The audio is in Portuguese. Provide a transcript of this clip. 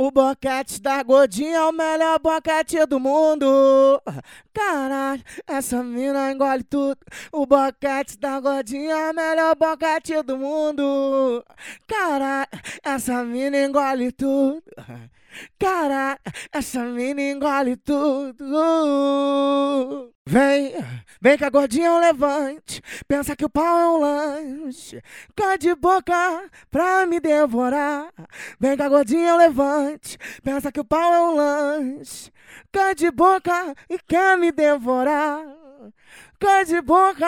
O boquete da gordinha é o melhor boquete do mundo. Caralho, essa mina engole tudo. O boquete da gordinha é o melhor boquete do mundo. Caralho, essa mina engole tudo. Caralho, essa mina engole tudo. Vem, vem que a gordinha é um levante. Pensa que o pau é um lanche. Cai de boca pra me devorar. Vem que a gordinha é um levante. Pensa que o pau é um lanche. Cai de boca e quer me devorar. Cai de boca.